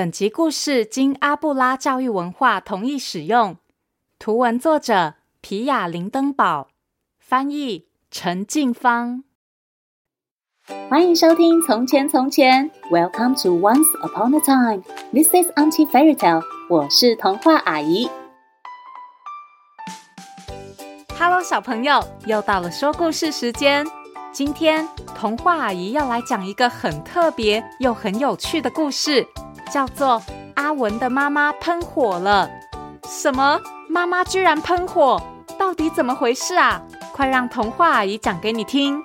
本集故事经阿布拉教育文化同意使用，图文作者皮亚林登堡，翻译陈静芳。欢迎收听《从前从前》，Welcome to Once Upon a Time。This is Auntie Fairy Tale。我是童话阿姨。Hello，小朋友，又到了说故事时间。今天童话阿姨要来讲一个很特别又很有趣的故事。叫做阿文的妈妈喷火了。什么？妈妈居然喷火？到底怎么回事啊？快让童话阿姨讲给你听！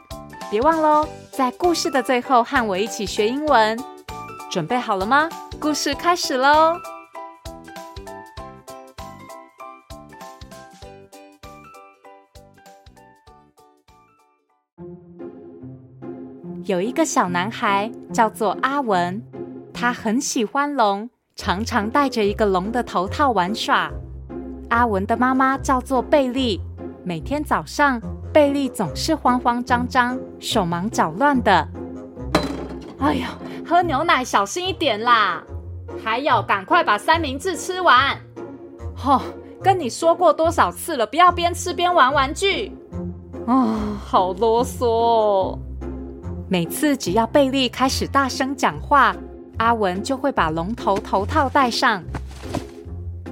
别忘喽，在故事的最后和我一起学英文。准备好了吗？故事开始喽！有一个小男孩叫做阿文。他很喜欢龙，常常戴着一个龙的头套玩耍。阿文的妈妈叫做贝利，每天早上，贝利总是慌慌张张、手忙脚乱的。哎呀，喝牛奶小心一点啦！还有，赶快把三明治吃完。吼、哦，跟你说过多少次了，不要边吃边玩玩具。啊、哦，好啰嗦哦！每次只要贝利开始大声讲话。阿文就会把龙头头套戴上，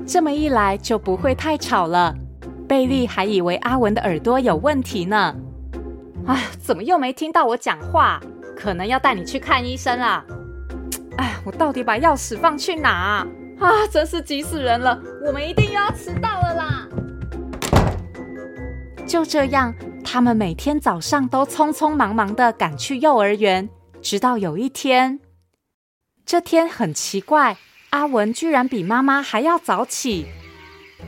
这么一来就不会太吵了。贝利还以为阿文的耳朵有问题呢。哎，怎么又没听到我讲话？可能要带你去看医生啦。哎，我到底把钥匙放去哪？啊，真是急死人了！我们一定又要迟到了啦。就这样，他们每天早上都匆匆忙忙的赶去幼儿园，直到有一天。这天很奇怪，阿文居然比妈妈还要早起。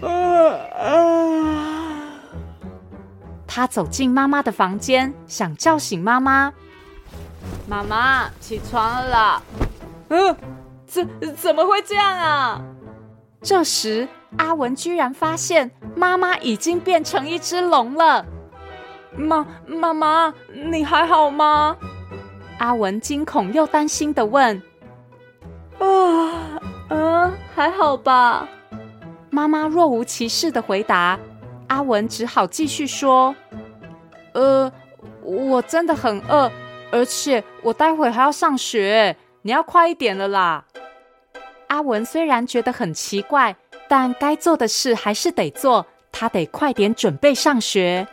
啊啊他走进妈妈的房间，想叫醒妈妈。妈妈，起床了啦！嗯，怎怎么会这样啊？这时，阿文居然发现妈妈已经变成一只龙了。妈，妈妈，你还好吗？阿文惊恐又担心的问。啊，嗯，还好吧。妈妈若无其事的回答。阿文只好继续说：“呃，我真的很饿，而且我待会还要上学，你要快一点了啦。”阿文虽然觉得很奇怪，但该做的事还是得做，他得快点准备上学。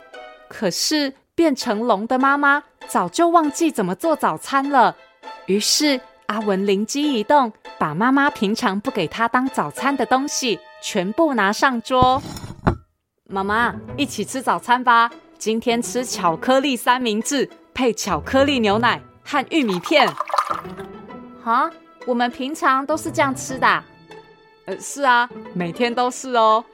可是变成龙的妈妈早就忘记怎么做早餐了，于是。阿文灵机一动，把妈妈平常不给他当早餐的东西全部拿上桌。妈妈，一起吃早餐吧！今天吃巧克力三明治，配巧克力牛奶和玉米片。哈，我们平常都是这样吃的。呃，是啊，每天都是哦。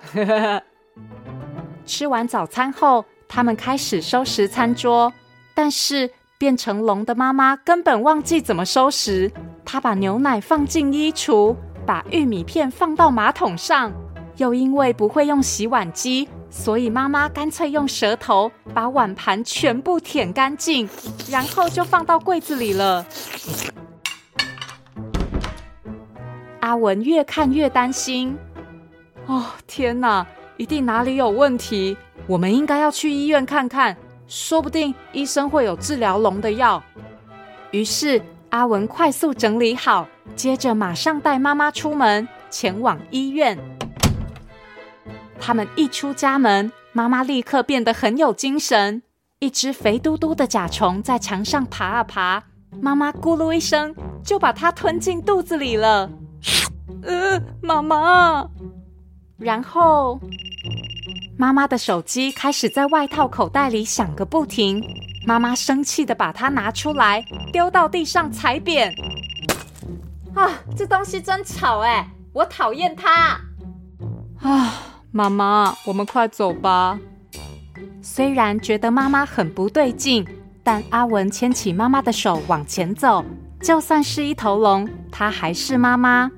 吃完早餐后，他们开始收拾餐桌，但是。变成龙的妈妈根本忘记怎么收拾，他把牛奶放进衣橱，把玉米片放到马桶上，又因为不会用洗碗机，所以妈妈干脆用舌头把碗盘全部舔干净，然后就放到柜子里了。阿文越看越担心，哦，天哪，一定哪里有问题，我们应该要去医院看看。说不定医生会有治疗龙的药。于是阿文快速整理好，接着马上带妈妈出门，前往医院。他们一出家门，妈妈立刻变得很有精神。一只肥嘟嘟的甲虫在墙上爬啊爬，妈妈咕噜一声就把它吞进肚子里了。呃，妈妈。然后。妈妈的手机开始在外套口袋里响个不停，妈妈生气的把它拿出来，丢到地上踩扁。啊，这东西真吵哎，我讨厌它！啊，妈妈，我们快走吧。虽然觉得妈妈很不对劲，但阿文牵起妈妈的手往前走，就算是一头龙，它还是妈妈。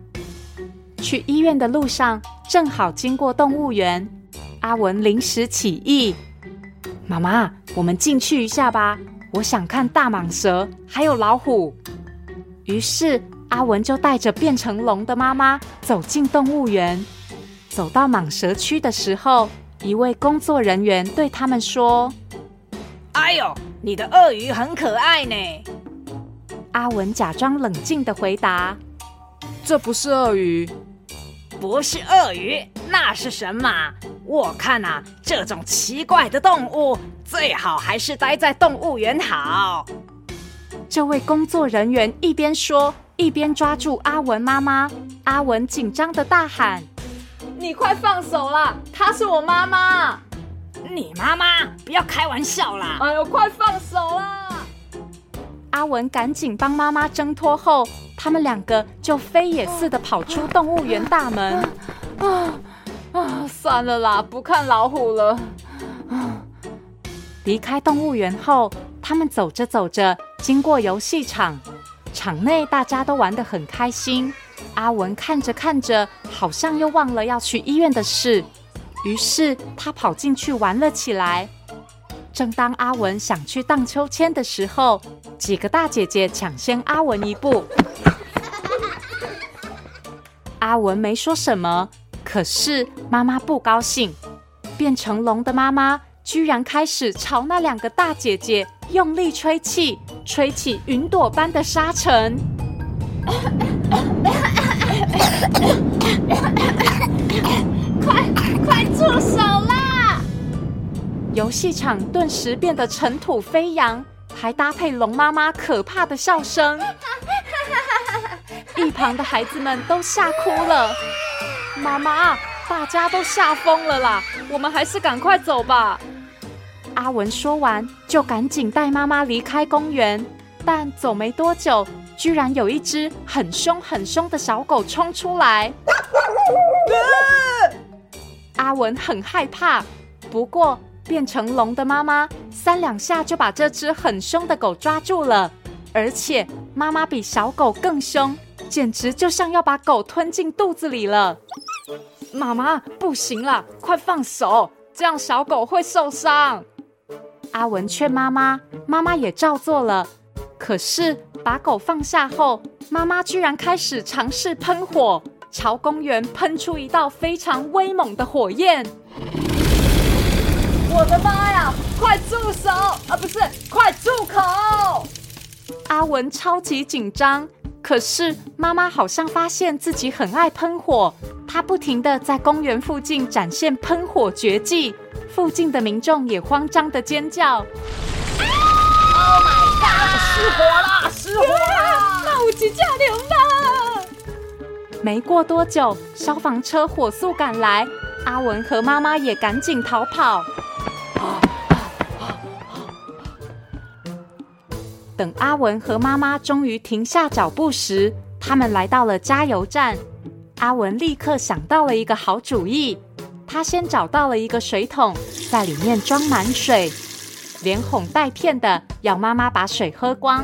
去医院的路上，正好经过动物园。阿文临时起意，妈妈，我们进去一下吧。我想看大蟒蛇，还有老虎。于是阿文就带着变成龙的妈妈走进动物园。走到蟒蛇区的时候，一位工作人员对他们说：“哎呦，你的鳄鱼很可爱呢。”阿文假装冷静的回答：“这不是鳄鱼，不是鳄鱼，那是什么？我看啊，这种奇怪的动物最好还是待在动物园好。”这位工作人员一边说，一边抓住阿文妈妈。阿文紧张的大喊。你快放手啦！她是我妈妈。你妈妈？不要开玩笑啦！哎呦，快放手啦！阿文赶紧帮妈妈挣脱后，他们两个就飞也似的跑出动物园大门。啊啊！算了啦，不看老虎了。离开动物园后，他们走着走着，经过游戏场，场内大家都玩得很开心。阿文看着看着，好像又忘了要去医院的事，于是他跑进去玩了起来。正当阿文想去荡秋千的时候，几个大姐姐抢先阿文一步。阿文没说什么，可是妈妈不高兴。变成龙的妈妈居然开始朝那两个大姐姐用力吹气，吹起云朵般的沙尘。快快住手啦！游戏场顿时变得尘土飞扬，还搭配龙妈妈可怕的笑声。一旁的孩子们都吓哭了。妈妈，大家都吓疯了啦！我们还是赶快走吧。阿文说完，就赶紧带妈妈离开公园。但走没多久，居然有一只很凶很凶的小狗冲出来，阿文很害怕。不过变成龙的妈妈三两下就把这只很凶的狗抓住了，而且妈妈比小狗更凶，简直就像要把狗吞进肚子里了。妈妈，不行了，快放手，这样小狗会受伤。阿文劝妈妈，妈妈也照做了。可是把狗放下后，妈妈居然开始尝试喷火，朝公园喷出一道非常威猛的火焰。我的妈呀！快住手！啊，不是，快住口！阿文超级紧张，可是妈妈好像发现自己很爱喷火，她不停的在公园附近展现喷火绝技，附近的民众也慌张的尖叫。Oh my god！失火了，失火了！那我急驾流了。没过多久，消防车火速赶来，阿文和妈妈也赶紧逃跑。等阿文和妈妈终于停下脚步时，他们来到了加油站。阿文立刻想到了一个好主意，他先找到了一个水桶，在里面装满水。连哄带骗的要妈妈把水喝光。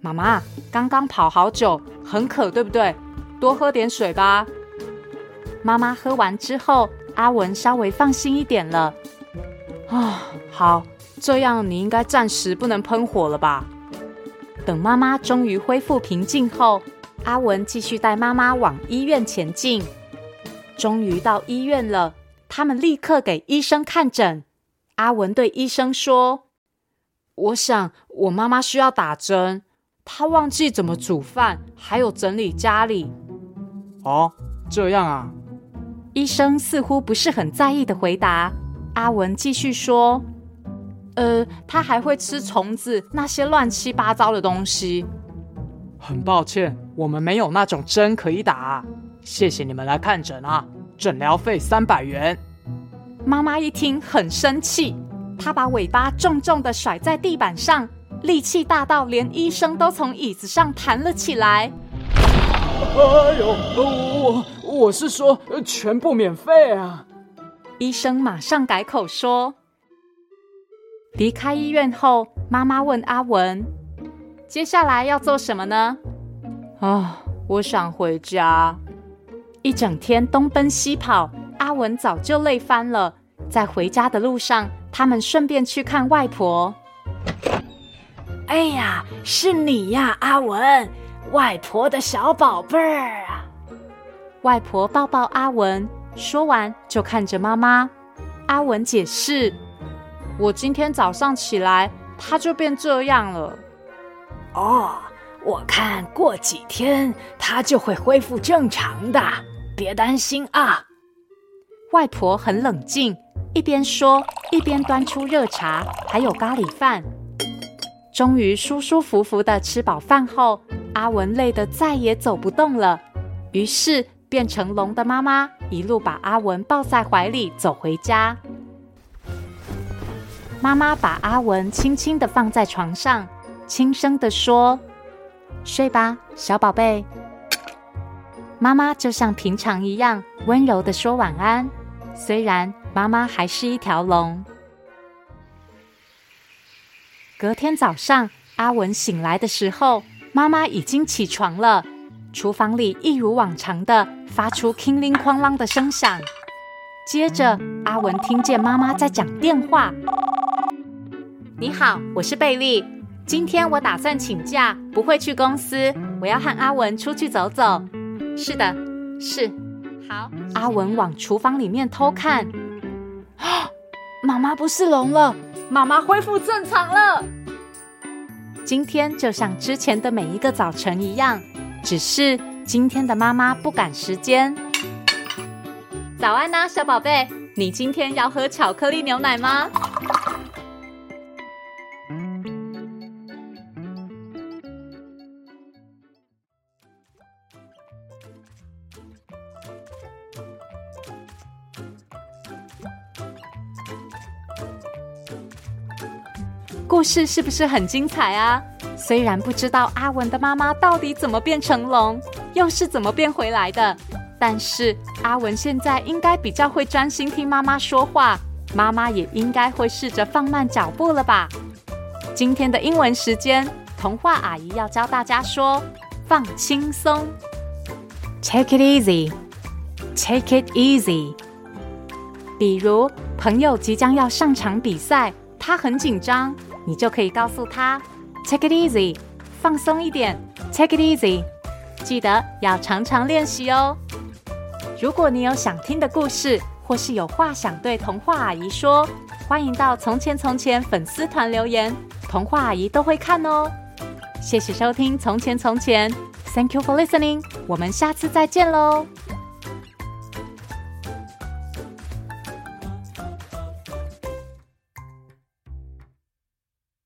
妈妈刚刚跑好久，很渴，对不对？多喝点水吧。妈妈喝完之后，阿文稍微放心一点了。啊，好，这样你应该暂时不能喷火了吧？等妈妈终于恢复平静后，阿文继续带妈妈往医院前进。终于到医院了，他们立刻给医生看诊。阿文对医生说：“我想我妈妈需要打针，她忘记怎么煮饭，还有整理家里。”哦，这样啊。医生似乎不是很在意的回答。阿文继续说：“呃，他还会吃虫子，那些乱七八糟的东西。”很抱歉，我们没有那种针可以打。谢谢你们来看诊啊，诊疗费三百元。妈妈一听很生气，她把尾巴重重的甩在地板上，力气大到连医生都从椅子上弹了起来。哎呦，我我是说全部免费啊！医生马上改口说。离开医院后，妈妈问阿文：“接下来要做什么呢？”啊，我想回家。一整天东奔西跑，阿文早就累翻了。在回家的路上，他们顺便去看外婆。哎呀，是你呀，阿文！外婆的小宝贝儿啊！外婆抱抱阿文，说完就看着妈妈。阿文解释：“我今天早上起来，它就变这样了。”哦，我看过几天它就会恢复正常的，别担心啊。外婆很冷静，一边说一边端出热茶，还有咖喱饭。终于舒舒服服的吃饱饭后，阿文累得再也走不动了，于是变成龙的妈妈一路把阿文抱在怀里走回家。妈妈把阿文轻轻的放在床上，轻声的说：“睡吧，小宝贝。”妈妈就像平常一样温柔的说晚安。虽然妈妈还是一条龙。隔天早上，阿文醒来的时候，妈妈已经起床了。厨房里一如往常的发出“叮铃哐啷”的声响。接着，阿文听见妈妈在讲电话：“你好，我是贝利。今天我打算请假，不会去公司。我要和阿文出去走走。”“是的，是。”好，阿文往厨房里面偷看，啊，妈妈不是聋了，妈妈恢复正常了。今天就像之前的每一个早晨一样，只是今天的妈妈不赶时间。早安呐，小宝贝，你今天要喝巧克力牛奶吗？故事是不是很精彩啊？虽然不知道阿文的妈妈到底怎么变成龙，又是怎么变回来的，但是阿文现在应该比较会专心听妈妈说话，妈妈也应该会试着放慢脚步了吧？今天的英文时间，童话阿姨要教大家说“放轻松 ”，Take it easy，Take it easy。比如朋友即将要上场比赛，他很紧张。你就可以告诉他，Take it easy，放松一点，Take it easy，记得要常常练习哦。如果你有想听的故事，或是有话想对童话阿姨说，欢迎到《从前从前》粉丝团留言，童话阿姨都会看哦。谢谢收听《从前从前》，Thank you for listening，我们下次再见喽。